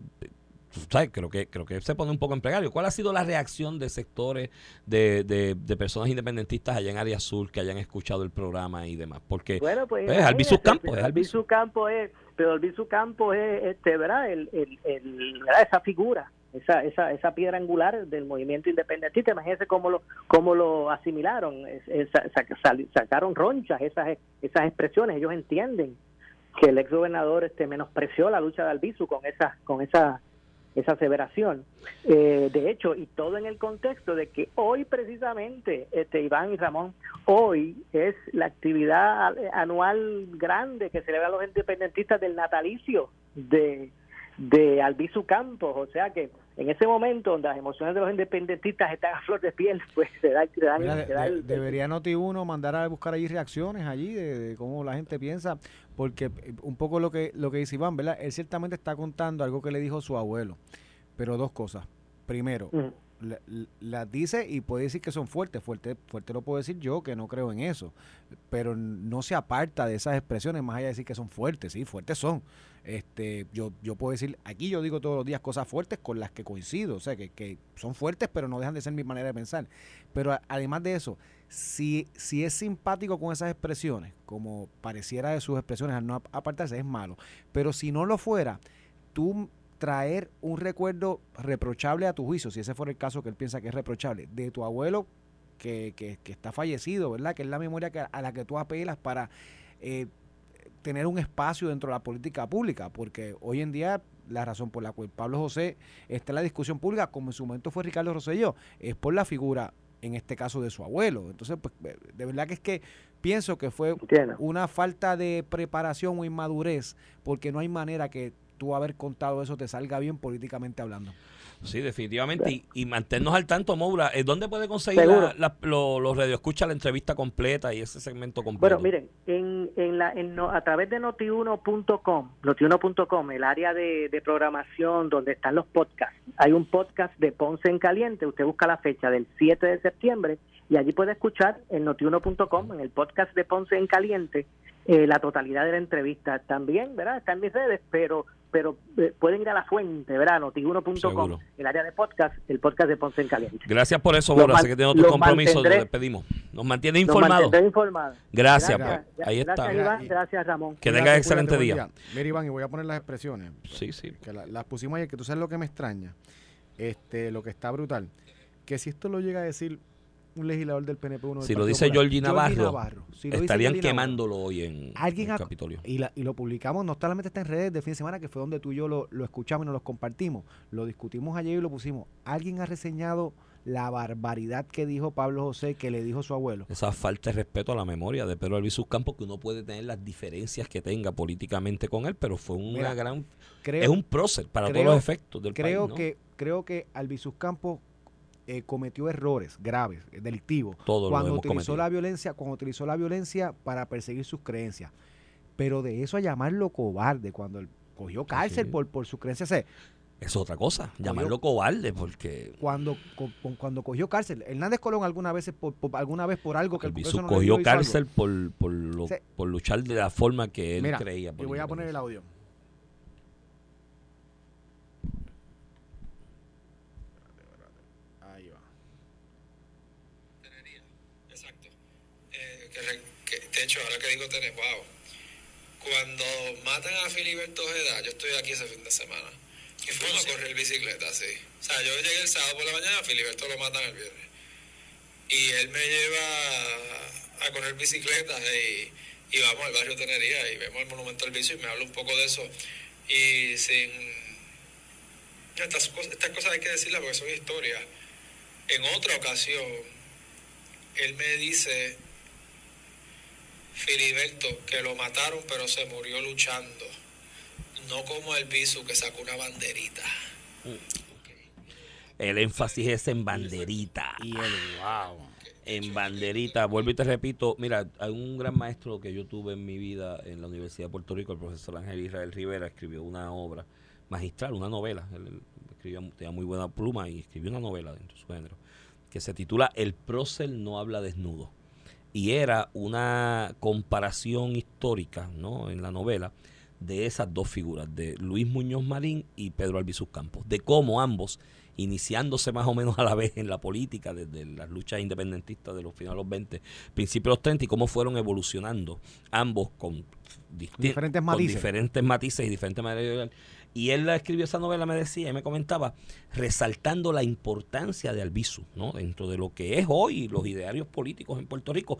¿sabes? creo que creo que se pone un poco en precario. ¿Cuál ha sido la reacción de sectores de, de, personas independentistas allá en Área Azul que hayan escuchado el programa y demás? Porque bueno, pues, es Albizu Campos, es Albizu Campos es, pero Albizu Campos es este, ¿verdad? El, el, el, ¿verdad? esa figura esa, esa, esa piedra angular del movimiento independentista. Imagínense cómo lo, cómo lo asimilaron, sacaron ronchas esas, esas expresiones. Ellos entienden que el ex gobernador este, menospreció la lucha de Albizu con esa, con esa, esa aseveración. Eh, de hecho, y todo en el contexto de que hoy precisamente, este Iván y Ramón, hoy es la actividad anual grande que celebra los independentistas del natalicio de de Albizu Campos, o sea que en ese momento donde las emociones de los independentistas están a flor de piel, pues se da, Debería Noti1 mandar a buscar allí reacciones allí de, cómo la gente piensa, porque eh, un poco lo que, lo que dice Iván, ¿verdad? Él ciertamente está contando algo que le dijo su abuelo, pero dos cosas. Primero, las dice y puede decir que son fuertes, fuerte, fuerte lo puedo decir yo que no creo en eso, pero no se aparta de esas expresiones más allá de decir que son fuertes, sí, fuertes son. Este, yo, yo puedo decir, aquí yo digo todos los días cosas fuertes con las que coincido, o sea, que, que son fuertes pero no dejan de ser mi manera de pensar. Pero además de eso, si, si es simpático con esas expresiones, como pareciera de sus expresiones al no apartarse, es malo. Pero si no lo fuera, tú traer un recuerdo reprochable a tu juicio, si ese fuera el caso que él piensa que es reprochable, de tu abuelo, que, que, que está fallecido, ¿verdad? Que es la memoria que, a la que tú apelas para eh, tener un espacio dentro de la política pública, porque hoy en día la razón por la cual Pablo José está en la discusión pública, como en su momento fue Ricardo Rosselló, es por la figura, en este caso, de su abuelo. Entonces, pues, de verdad que es que pienso que fue Entiendo. una falta de preparación o inmadurez, porque no hay manera que tú haber contado eso te salga bien políticamente hablando. Sí, definitivamente. Y, y mantenernos al tanto, Moura. eh, ¿Dónde puede conseguir la, la- lo- los radioescuchas la entrevista completa y ese segmento completo? Bueno, miren, en, en la, en a través de notiuno.com, notiuno.com, el área de, de programación donde están los podcasts, hay un podcast de Ponce en Caliente, usted busca la fecha del 7 de septiembre y allí puede escuchar en notiuno.com, en el podcast de Ponce en Caliente, eh, la totalidad de la entrevista. También, ¿verdad? Está en mis redes, pero pero eh, pueden ir a la fuente, ¿verdad? Notiuno.com, Seguro. el área de podcast, el podcast de Ponce en Caliente. Gracias por eso, man- Sé que tengo compromisos, nos mantendré- despedimos. Nos mantiene Nos informados. informados. Gracias, Gracias, pues, ahí está. Gracias, Iván. Gracias, Ramón. Que tenga Cuídate, excelente buen día. Mira, Iván, y voy a poner las expresiones. Sí, sí. Que la- las pusimos ayer, que tú sabes lo que me extraña. Este, lo que está brutal. Que si esto lo llega a decir un legislador del PNP, uno del Si lo dice Georgie Navarro, si lo dice Estarían Navarro, quemándolo hoy en, Alguien en el Capitolio. y, la- y lo publicamos, no solamente está en redes de fin de semana, que fue donde tú y yo lo, lo escuchamos y nos lo compartimos. Lo discutimos ayer y lo pusimos. Alguien ha reseñado la barbaridad que dijo Pablo José, que le dijo su abuelo. Esa falta de respeto a la memoria de Pedro Albizu Campos, que uno puede tener las diferencias que tenga políticamente con él, pero fue una Mira, gran. Creo, es un prócer para creo- todos los efectos del creo país. ¿no? que creo que Albizus Campos eh, cometió errores graves, eh, delictivos, Todos cuando utilizó cometido. la violencia, cuando utilizó la violencia para perseguir sus creencias. Pero de eso a llamarlo cobarde cuando él cogió cárcel sí. por, por sus creencias, Es otra cosa, llamarlo cobarde, porque cuando co- cuando cogió cárcel, Hernández Colón alguna vez por, por- alguna vez por algo que el Albizu Congreso no le cogió dio, cárcel por, por, lo- Sí. por luchar de la forma que él Mira, creía. voy a poner el audio. Ahí va. Exacto. Eh, que re- que- tener, wow. Cuando matan a Filiberto Ojeda, yo estoy aquí ese fin de semana. Y fuimos a correr bicicleta, sí. O sea, yo llegué el sábado por la mañana, a Filiberto lo matan el viernes. Y él me lleva a correr bicicleta y, y vamos al barrio Tenería y vemos el monumento al vicio y me habla un poco de eso. Y sin... Estas cosas hay que decirlas porque son historias. En otra ocasión, él me dice, Filiberto, que lo mataron pero se murió luchando. No como el Bisu que sacó una banderita. El énfasis es en banderita. Y él, wow. En banderita, vuelvo y te repito, mira, hay un gran maestro que yo tuve en mi vida en la Universidad de Puerto Rico, el profesor Ángel Israel Rivera, escribió una obra magistral, una novela, él, él escribía, tenía muy buena pluma y escribió una novela dentro de su género, que se titula El prócer no habla desnudo. Y era una comparación histórica, ¿no? En la novela, de esas dos figuras, de Luis Muñoz Marín y Pedro Albizus Campos, de cómo ambos, iniciándose más o menos a la vez en la política, desde las luchas independentistas de los finales de los 20, principios de los 30, y cómo fueron evolucionando ambos con, disti- Diferentes con matices. diferentes matices y diferentes maneras de. Y él escribió esa novela, me decía y me comentaba, resaltando la importancia de Albizu, ¿no? Dentro de lo que es hoy los idearios políticos en Puerto Rico,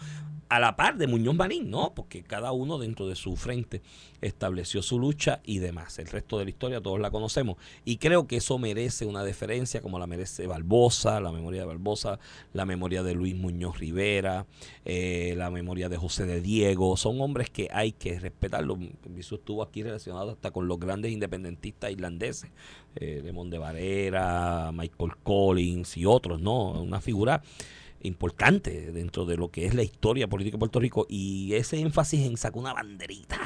a la par de Muñoz Marín, ¿no? Porque cada uno dentro de su frente estableció su lucha y demás. El resto de la historia todos la conocemos. Y creo que eso merece una deferencia, como la merece Barbosa, la memoria de Barbosa, la memoria de Luis Muñoz Rivera, eh, la memoria de José de Diego. Son hombres que hay que respetarlos. Albizu estuvo aquí relacionado hasta con los grandes independentistas irlandeses, eh, de Varera, Michael Collins y otros, ¿no? Una figura importante dentro de lo que es la historia política de Puerto Rico y ese énfasis en sacar una banderita.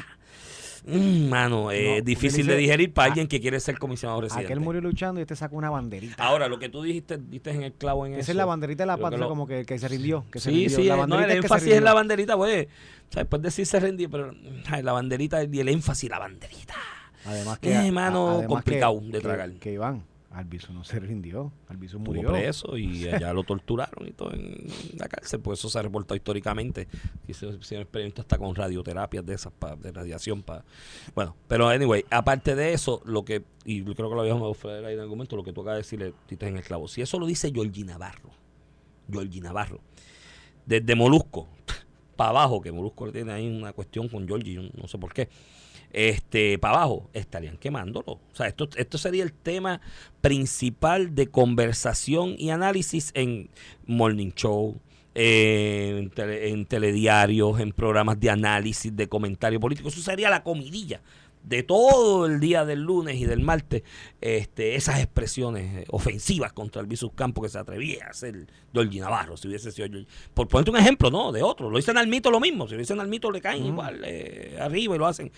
Mm, mano, es No, difícil dice- de digerir para alguien que quiere ser comisionado residente. Aquel murió luchando y este sacó una banderita. Ahora, lo que tú dijiste, diste en el clavo en eso. Esa es la banderita de la patria, lo- como que, que se rindió. Que se sí, rindió. sí, la no, banderita el es se énfasis es la rindió. banderita, pues. O sea, después decir se rendió, pero ay, la banderita y el énfasis, la banderita. Además que, Eh, mano, además complicado que- de que- tragar. Que Iván, Albizu no se rindió. Albizu Estuvo murió. preso y allá lo torturaron y todo en la cárcel, pues eso se ha reportado históricamente. Y se hicieron experimentos hasta con radioterapias de esas, pa- de radiación. para Bueno, pero anyway, aparte de eso, lo que, y creo que lo habíamos ofrecido ahí en algún momento, lo que tú acabas de decirle, diste en el clavo. Si eso lo dice Georgie Navarro, Georgie Navarro. Desde Molusco, para abajo, que Molusco tiene ahí una cuestión con Georgie, no sé por qué este, para abajo, estarían quemándolo. O sea, esto, esto sería el tema principal de conversación y análisis en Morning Show, en, en telediarios, en programas de análisis, de comentario político. Eso sería la comidilla de todo el día del lunes y del martes este, esas expresiones ofensivas contra el Visus Campo que se atrevía a hacer Georgie Navarro, si hubiese sido Por ponerte un ejemplo, ¿no? De otro. Lo dicen al mito lo mismo. Si lo dicen al mito le caen igual eh, arriba y lo hacen.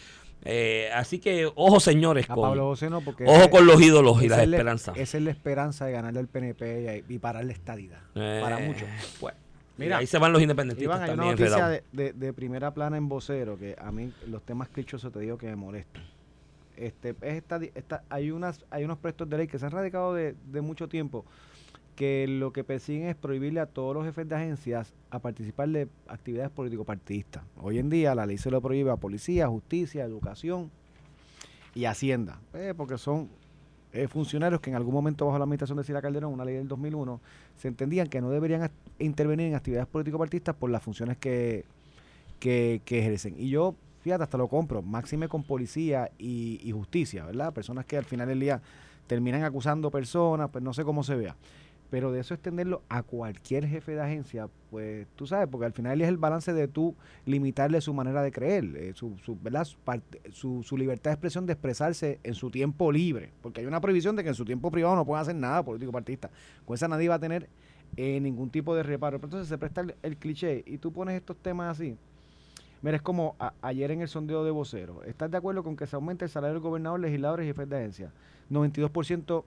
Eh, así que, ojo señores, con, ojo con los ídolos y las esperanzas. Esa es la esperanza de ganarle al PNP y, parar la estadidad. para eh, muchos. Pues, Mira, ahí se van los independentistas hay también. Una noticia de, de, primera plana en vocero que a mí los temas clichosos te digo que me molestan. Este, es esta, esta, hay, unas, hay unos proyectos de ley que se han radicado de, de mucho tiempo que lo que persiguen es prohibirle a todos los jefes de agencias a participar de actividades político-partidistas. Hoy en día la ley se lo prohíbe a policía, justicia, educación y hacienda, eh, porque son eh, funcionarios que en algún momento bajo la administración de Sila Calderón, una ley del 2001, se entendían que no deberían intervenir en actividades político-partidistas por las funciones que, que, ejercen. Y yo, fíjate, hasta lo compro, máxime con policía y justicia, ¿verdad? Personas que al final del día terminan acusando personas, pues no sé cómo se vea. Pero de eso extenderlo a cualquier jefe de agencia, pues tú sabes, porque al final es el balance de tú limitarle su manera de creer, eh, su, su, ¿verdad? Su, su, libertad de expresión de expresarse en su tiempo libre, porque hay una prohibición de que en su tiempo privado no pueda hacer nada político partista. Con esa nadie va a tener eh, ningún tipo de reparo. Pero entonces se presta el, cliché y tú pones estos temas así. Mira, es como ayer en el sondeo de vocero. ¿Estás de acuerdo con que se aumente el salario del gobernador, legisladores y jefes de agencia? 92%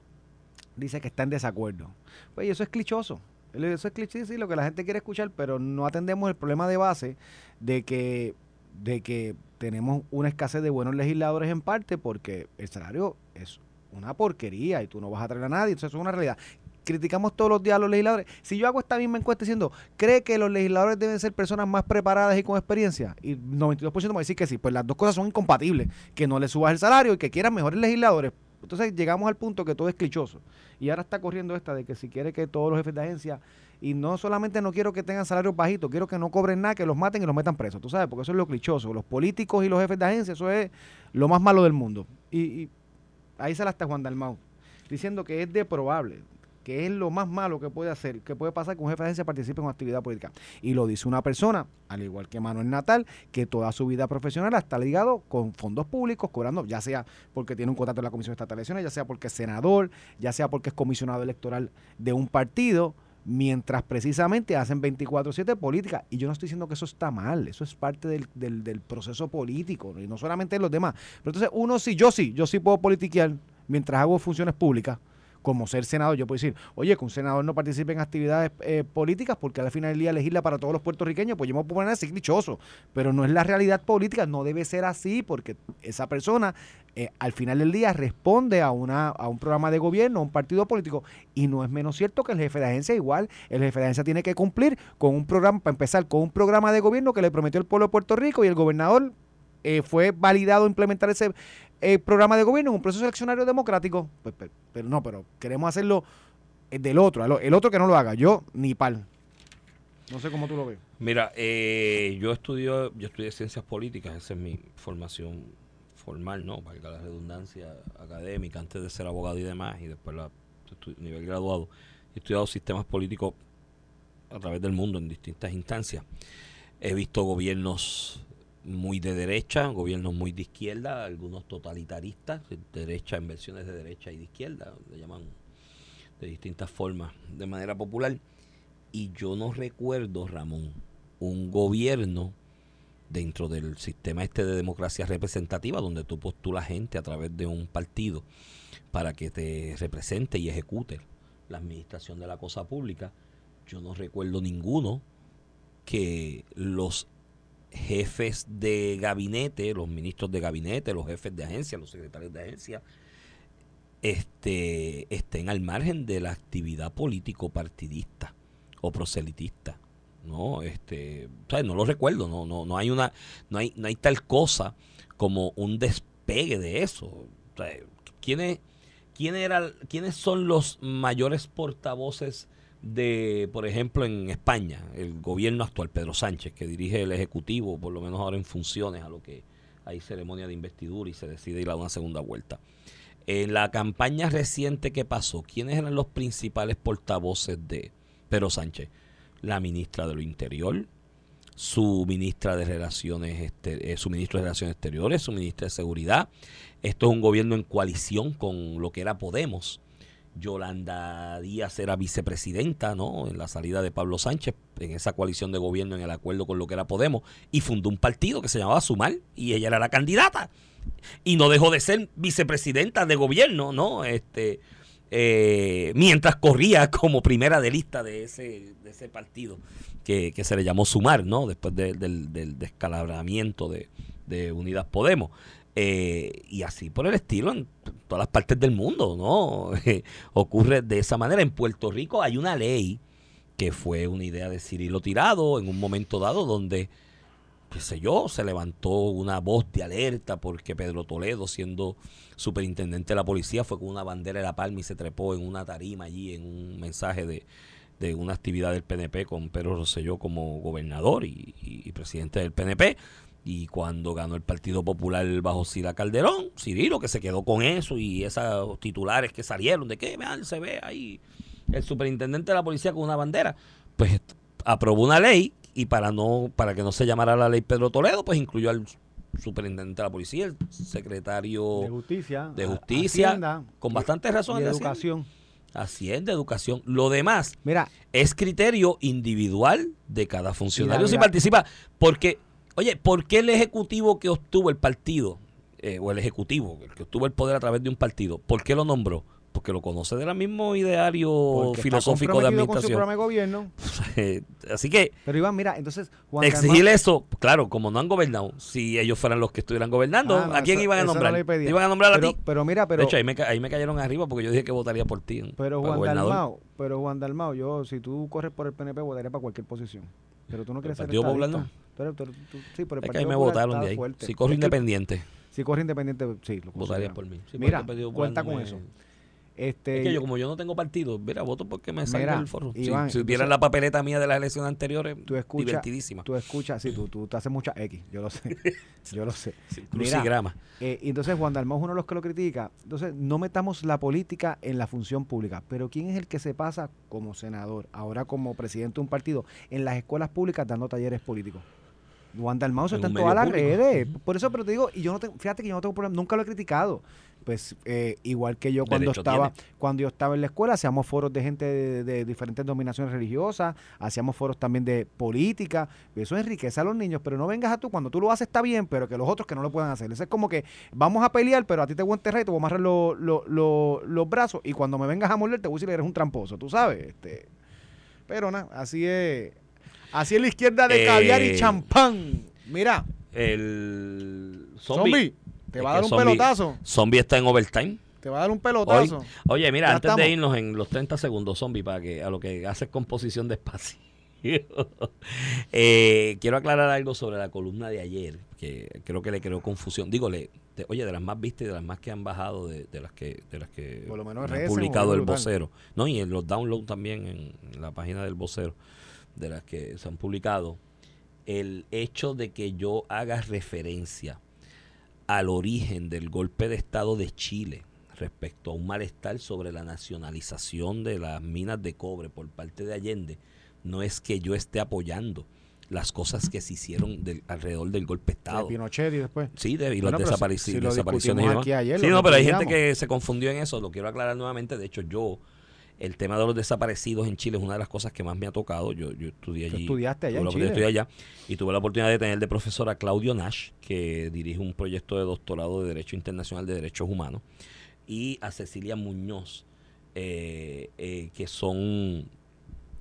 dice que está en desacuerdo. Pues eso es clichoso. Eso es cliché, sí, lo que la gente quiere escuchar, pero no atendemos el problema de base de que, de que tenemos una escasez de buenos legisladores en parte porque el salario es una porquería y tú no vas a traer a nadie, eso es una realidad. Criticamos todos los días a los legisladores. Si yo hago esta misma encuesta diciendo, ¿cree que los legisladores deben ser personas más preparadas y con experiencia? Y 92% me va a decir que sí. Pues las dos cosas son incompatibles. Que no le subas el salario y que quieran mejores legisladores. Entonces llegamos al punto que todo es clichoso. Y ahora está corriendo esta de que si quiere que todos los jefes de agencia, y no solamente no quiero que tengan salarios bajitos, quiero que no cobren nada, que los maten y los metan presos. Tú sabes, porque eso es lo clichoso. Los políticos y los jefes de agencia, eso es lo más malo del mundo. Y, ahí se la está Juan Dalmau, diciendo que es de probable que es lo más malo que puede hacer, que puede pasar que un jefe de agencia participe en una actividad política. Y lo dice una persona, al igual que Manuel Natal, que toda su vida profesional está ligado con fondos públicos, cobrando, ya sea porque tiene un contrato en la Comisión Estatal de Elecciones, ya sea porque es senador, ya sea porque es comisionado electoral de un partido, mientras precisamente hacen 24-7 política. Y yo no estoy diciendo que eso está mal, eso es parte del, del, del proceso político, y no solamente los demás. Pero entonces uno sí, yo sí, yo sí puedo politiquear mientras hago funciones públicas como ser senador, yo puedo decir, oye, que un senador no participe en actividades eh, políticas porque al final del día legisla para todos los puertorriqueños, pues yo me puedo poner así clichoso, pero no es la realidad política, no debe ser así porque esa persona eh, al final del día responde a, una, a un programa de gobierno, a un partido político, y no es menos cierto que el jefe de agencia igual, el jefe de agencia tiene que cumplir con un programa, para empezar, con un programa de gobierno que le prometió el pueblo de Puerto Rico y el gobernador eh, fue validado implementar ese eh, programa de gobierno en un proceso eleccionario democrático. Pues, pero, no, pero queremos hacerlo eh, del otro, el otro que no lo haga, yo ni pal. No sé cómo tú lo ves. Mira, yo estudio, yo estudié ciencias políticas, esa es mi formación formal, ¿no? Valga la redundancia académica, antes de ser abogado y demás, y después la nivel graduado. He estudiado sistemas políticos a través del mundo en distintas instancias. He visto gobiernos muy de derecha, gobiernos muy de izquierda, algunos totalitaristas, de derecha en versiones de derecha y de izquierda, le llaman de distintas formas, de manera popular. Y yo no recuerdo, Ramón, un gobierno dentro del sistema este de democracia representativa, donde tú postulas gente a través de un partido para que te represente y ejecute la administración de la cosa pública. Yo no recuerdo ninguno que los jefes de gabinete, los ministros de gabinete, los jefes de agencia, los secretarios de agencia, este, estén al margen de la actividad político partidista o proselitista. No, este, no lo recuerdo, no, no, no hay una, no hay, no hay tal cosa como un despegue de eso. ¿quiénes, quién era, ¿Quiénes son los mayores portavoces de, por ejemplo, en España, el gobierno actual, Pedro Sánchez, que dirige el Ejecutivo, por lo menos ahora en funciones, a lo que hay ceremonia de investidura y se decide ir a una segunda vuelta. En la campaña reciente que pasó, ¿quiénes eran los principales portavoces de Pedro Sánchez? La ministra de lo Interior, su ministra de Relaciones, este, su ministro de Relaciones Exteriores, su ministra de Seguridad. Esto es un gobierno en coalición con lo que era Podemos. Yolanda Díaz era vicepresidenta, ¿no? En la salida de Pablo Sánchez, en esa coalición de gobierno, en el acuerdo con lo que era Podemos, y fundó un partido que se llamaba Sumar, y ella era la candidata. Y no dejó de ser vicepresidenta de gobierno, ¿no? Este, eh, mientras corría como primera de lista de ese, de ese partido que, se le llamó Sumar, ¿no? Después del, del descalabramiento de, de Unidas Podemos. Eh, y así por el estilo en todas las partes del mundo, ¿no? Ocurre de esa manera. En Puerto Rico hay una ley que fue una idea de Cirilo Tirado en un momento dado donde, qué sé yo, se levantó una voz de alerta porque Pedro Toledo, siendo superintendente de la policía, fue con una bandera de la palma y se trepó en una tarima allí en un mensaje de, de una actividad del PNP con Pedro Rosselló como gobernador y, y presidente del PNP y cuando ganó el Partido Popular bajo Sila Calderón, Cirilo, que se quedó con eso y esos titulares que salieron de que vean, se ve ahí el superintendente de la policía con una bandera, pues aprobó una ley y para no para que no se llamara la ley Pedro Toledo, pues incluyó al superintendente de la policía, el secretario de justicia, de justicia con bastante razón de educación. Hacienda, educación. Lo demás Mira, es criterio individual de cada funcionario si participa. Porque Oye, ¿por qué el ejecutivo que obtuvo el partido, eh, o el ejecutivo, el que obtuvo el poder a través de un partido, ¿por qué lo nombró? Porque lo conoce del mismo ideario filosófico de administración. Con su gobierno. Así que. Pero Iván, mira, entonces. Juan exigir eso, claro, como no han gobernado, si ellos fueran los que estuvieran gobernando, ah, ¿a quién iban a nombrar? Iban a nombrar a ti. Pero mira, pero. De hecho, ahí me, ahí me cayeron arriba porque yo dije que votaría por ti. Pero Juan Dalmao, pero Juan Dalmao, yo, si tú corres por el PNP, votaría para cualquier posición. Pero tú no quieres ser. Partido Popular no. Sí, pero es que ahí me votaron de ahí. Si corro independiente. Si corro independiente, sí. Lo Votaría por mí. mira, cuenta con eso. Este, es que yo, como yo no tengo partido, mira, voto porque me salga el foro. si, vieran la papeleta mía de las elecciones anteriores, tú escucha, divertidísima. Tú escuchas, sí, tú, tú te haces mucha X, yo lo sé. yo lo sé. crucigrama. Eh, entonces Juan Dalmau es uno de los que lo critica. Entonces, no metamos la política en la función pública. Pero ¿quién es el que se pasa como senador, ahora como presidente de un partido, en las escuelas públicas dando talleres políticos? Juan Dalmau está en todas las redes. Por eso, pero te digo, y yo no tengo, fíjate que yo no tengo problema, nunca lo he criticado. Pues eh, igual que yo cuando estaba, cuando yo estaba en la escuela, hacíamos foros de gente de, diferentes dominaciones religiosas, hacíamos foros también de política. Eso enriquece a los niños, pero no vengas a tú, cuando tú lo haces está bien, pero que los otros que no lo puedan hacer. Eso es como que vamos a pelear, pero a ti te voy a enterrar y te voy a amarrar los brazos, y cuando me vengas a morder te voy a decir que eres un tramposo, tú sabes. Este, pero nada, así es Así en la izquierda de caviar y eh, champán. Mira. El zombie. te va a dar un pelotazo. Zombie está en overtime. Te va a dar un pelotazo. oye, mira, antes de irnos en los 30 segundos, zombie, para que a lo que haces composición de espacio. Eh, quiero aclarar algo sobre la columna de ayer, que creo que le creó confusión. Digo, oye, de las más vistas y de las más que han bajado, de, las que de las que Por lo menos han publicado el vocero. No, y en los downloads también en la página del vocero de las que se han publicado, el hecho de que yo haga referencia al origen del golpe de Estado de Chile respecto a un malestar sobre la nacionalización de las minas de cobre por parte de Allende, no es que yo esté apoyando las cosas que se hicieron alrededor del golpe de Estado. De Pinochet y después. Sí, de, y las desapariciones. sí, no, pero hay gente que se confundió en eso, lo quiero aclarar nuevamente. De hecho, yo el tema de los desaparecidos en Chile es una de las cosas que más me ha tocado. Yo, yo estudié allí. estudiaste allá en Chile? allá y tuve la oportunidad de tener de profesor a Claudio Nash, que dirige un proyecto de doctorado de Derecho Internacional de Derechos Humanos, y a Cecilia Muñoz, eh, eh, que son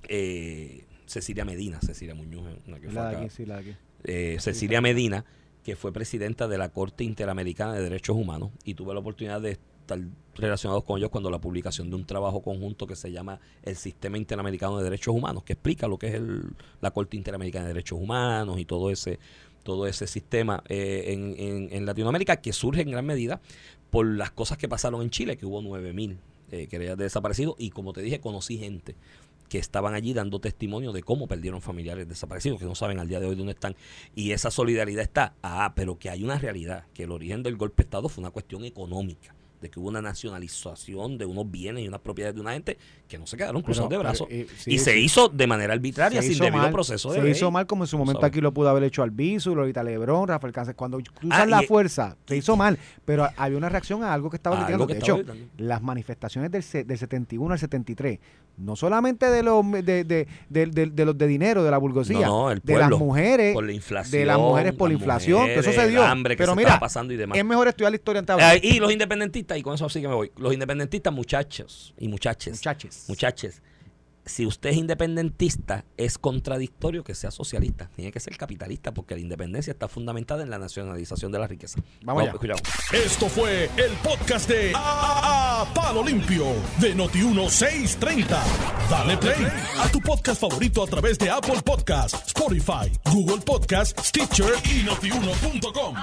eh, Cecilia Medina, Cecilia Muñoz, una que fue Cecilia Medina, que fue presidenta de la Corte Interamericana de Derechos Humanos, y tuve la oportunidad de estar relacionados con ellos cuando la publicación de un trabajo conjunto que se llama el Sistema Interamericano de Derechos Humanos, que explica lo que es el, la Corte Interamericana de Derechos Humanos y todo ese todo ese sistema eh, en, en, Latinoamérica que surge en gran medida por las cosas que pasaron en Chile, que hubo 9.000 eh, querellas de desaparecidos y como te dije, conocí gente que estaban allí dando testimonio de cómo perdieron familiares desaparecidos, que no saben al día de hoy dónde están. Y esa solidaridad está. Ah, pero que hay una realidad, que el origen del golpe de Estado fue una cuestión económica de que hubo una nacionalización de unos bienes y unas propiedades de una gente que no se quedaron cruzados de brazos. eh, sí, y se sí. hizo de manera arbitraria, Se sin debido mal, proceso de Se ley. hizo mal como en su momento ¿sabes? aquí lo pudo haber hecho Albizu, Lolita Lebrón, Rafael Cáceres. Cuando cruzan Ah, la y- fuerza, se hizo mal. Pero había una reacción a algo que estaba que De hecho, gritando. las manifestaciones del, del 71 al 73, no solamente de los de, de, de, los de dinero, de la burguesía, No, no, el de las mujeres, por la inflación, de las mujeres por la inflación, que eso se dio. hambre que Pero se mira, pasando y demás. es mejor estudiar la historia. Eh, y los independentistas, y con eso sí que me voy. Los independentistas, muchachos y muchachas. Muchachos. Muchachos. Si usted es independentista, es contradictorio que sea socialista. Tiene que ser capitalista porque la independencia está fundamentada en la nacionalización de la riqueza. Vamos allá. escuchamos. Esto fue el podcast de A, A- Palo Limpio de Noti1630. Dale play a tu podcast favorito a través de Apple Podcasts, Spotify, Google Podcasts, Stitcher y notiuno.com.